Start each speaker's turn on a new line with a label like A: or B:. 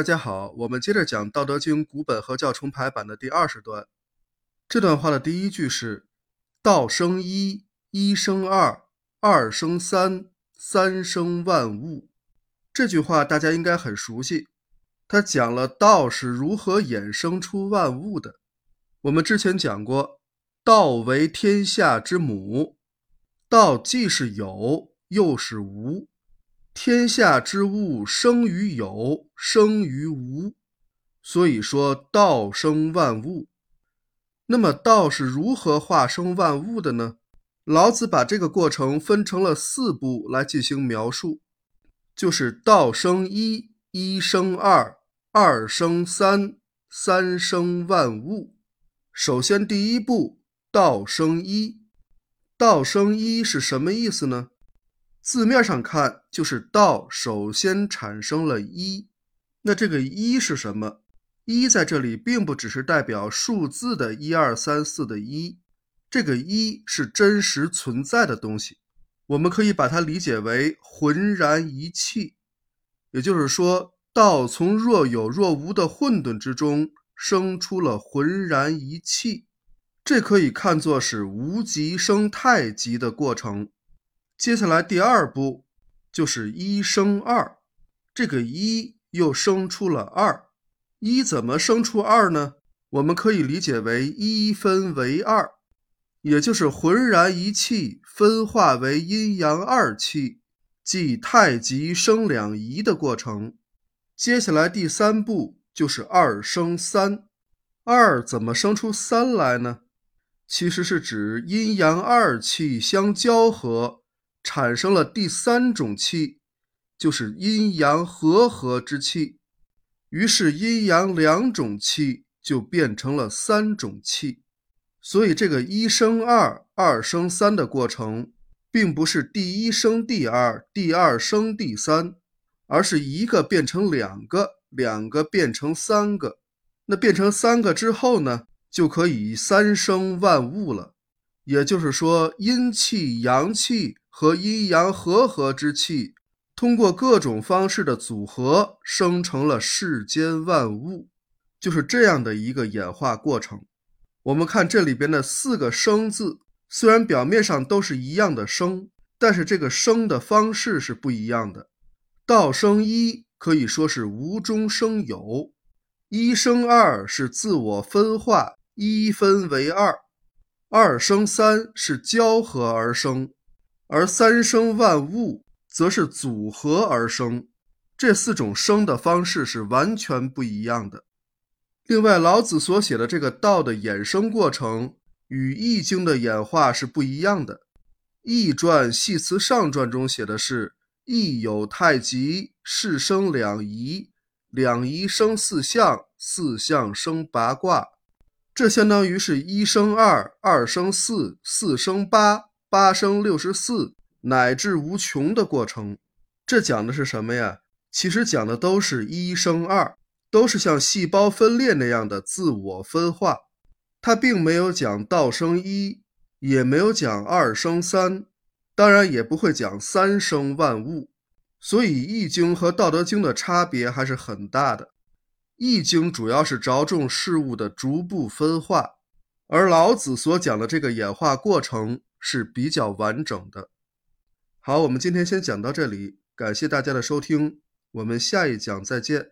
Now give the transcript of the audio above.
A: 大家好，我们接着讲《道德经》古本和教重排版的第二十段。这段话的第一句是“道生一，一生二，二生三，三生万物”。这句话大家应该很熟悉，它讲了道是如何衍生出万物的。我们之前讲过，道为天下之母，道既是有，又是无。天下之物生于有，生于无，所以说道生万物。那么道是如何化生万物的呢？老子把这个过程分成了四步来进行描述，就是道生一，一生二，二生三，三生万物。首先第一步，道生一，道生一是什么意思呢？字面上看，就是道首先产生了一。那这个一是什么？一在这里并不只是代表数字的一二三四的一，这个一是真实存在的东西。我们可以把它理解为浑然一气，也就是说，道从若有若无的混沌之中生出了浑然一气，这可以看作是无极生太极的过程。接下来第二步就是一生二，这个一又生出了二，一怎么生出二呢？我们可以理解为一分为二，也就是浑然一气分化为阴阳二气，即太极生两仪的过程。接下来第三步就是二生三，二怎么生出三来呢？其实是指阴阳二气相交合。产生了第三种气，就是阴阳和合之气，于是阴阳两种气就变成了三种气。所以这个一生二，二生三的过程，并不是第一生第二，第二生第三，而是一个变成两个，两个变成三个。那变成三个之后呢，就可以三生万物了。也就是说，阴气、阳气。和阴阳和合之气，通过各种方式的组合，生成了世间万物，就是这样的一个演化过程。我们看这里边的四个“生”字，虽然表面上都是一样的“生”，但是这个生的方式是不一样的。道生一，可以说是无中生有；一生二，是自我分化，一分为二；二生三，是交合而生。而三生万物，则是组合而生，这四种生的方式是完全不一样的。另外，老子所写的这个道的衍生过程，与《易经》的演化是不一样的。《易传·系辞上传》中写的是：“易有太极，是生两仪，两仪生四象，四象生八卦。”这相当于是一生二，二生四，四生八。八生六十四，乃至无穷的过程，这讲的是什么呀？其实讲的都是一生二，都是像细胞分裂那样的自我分化。它并没有讲道生一，也没有讲二生三，当然也不会讲三生万物。所以《易经》和《道德经》的差别还是很大的。《易经》主要是着重事物的逐步分化，而老子所讲的这个演化过程。是比较完整的。好，我们今天先讲到这里，感谢大家的收听，我们下一讲再见。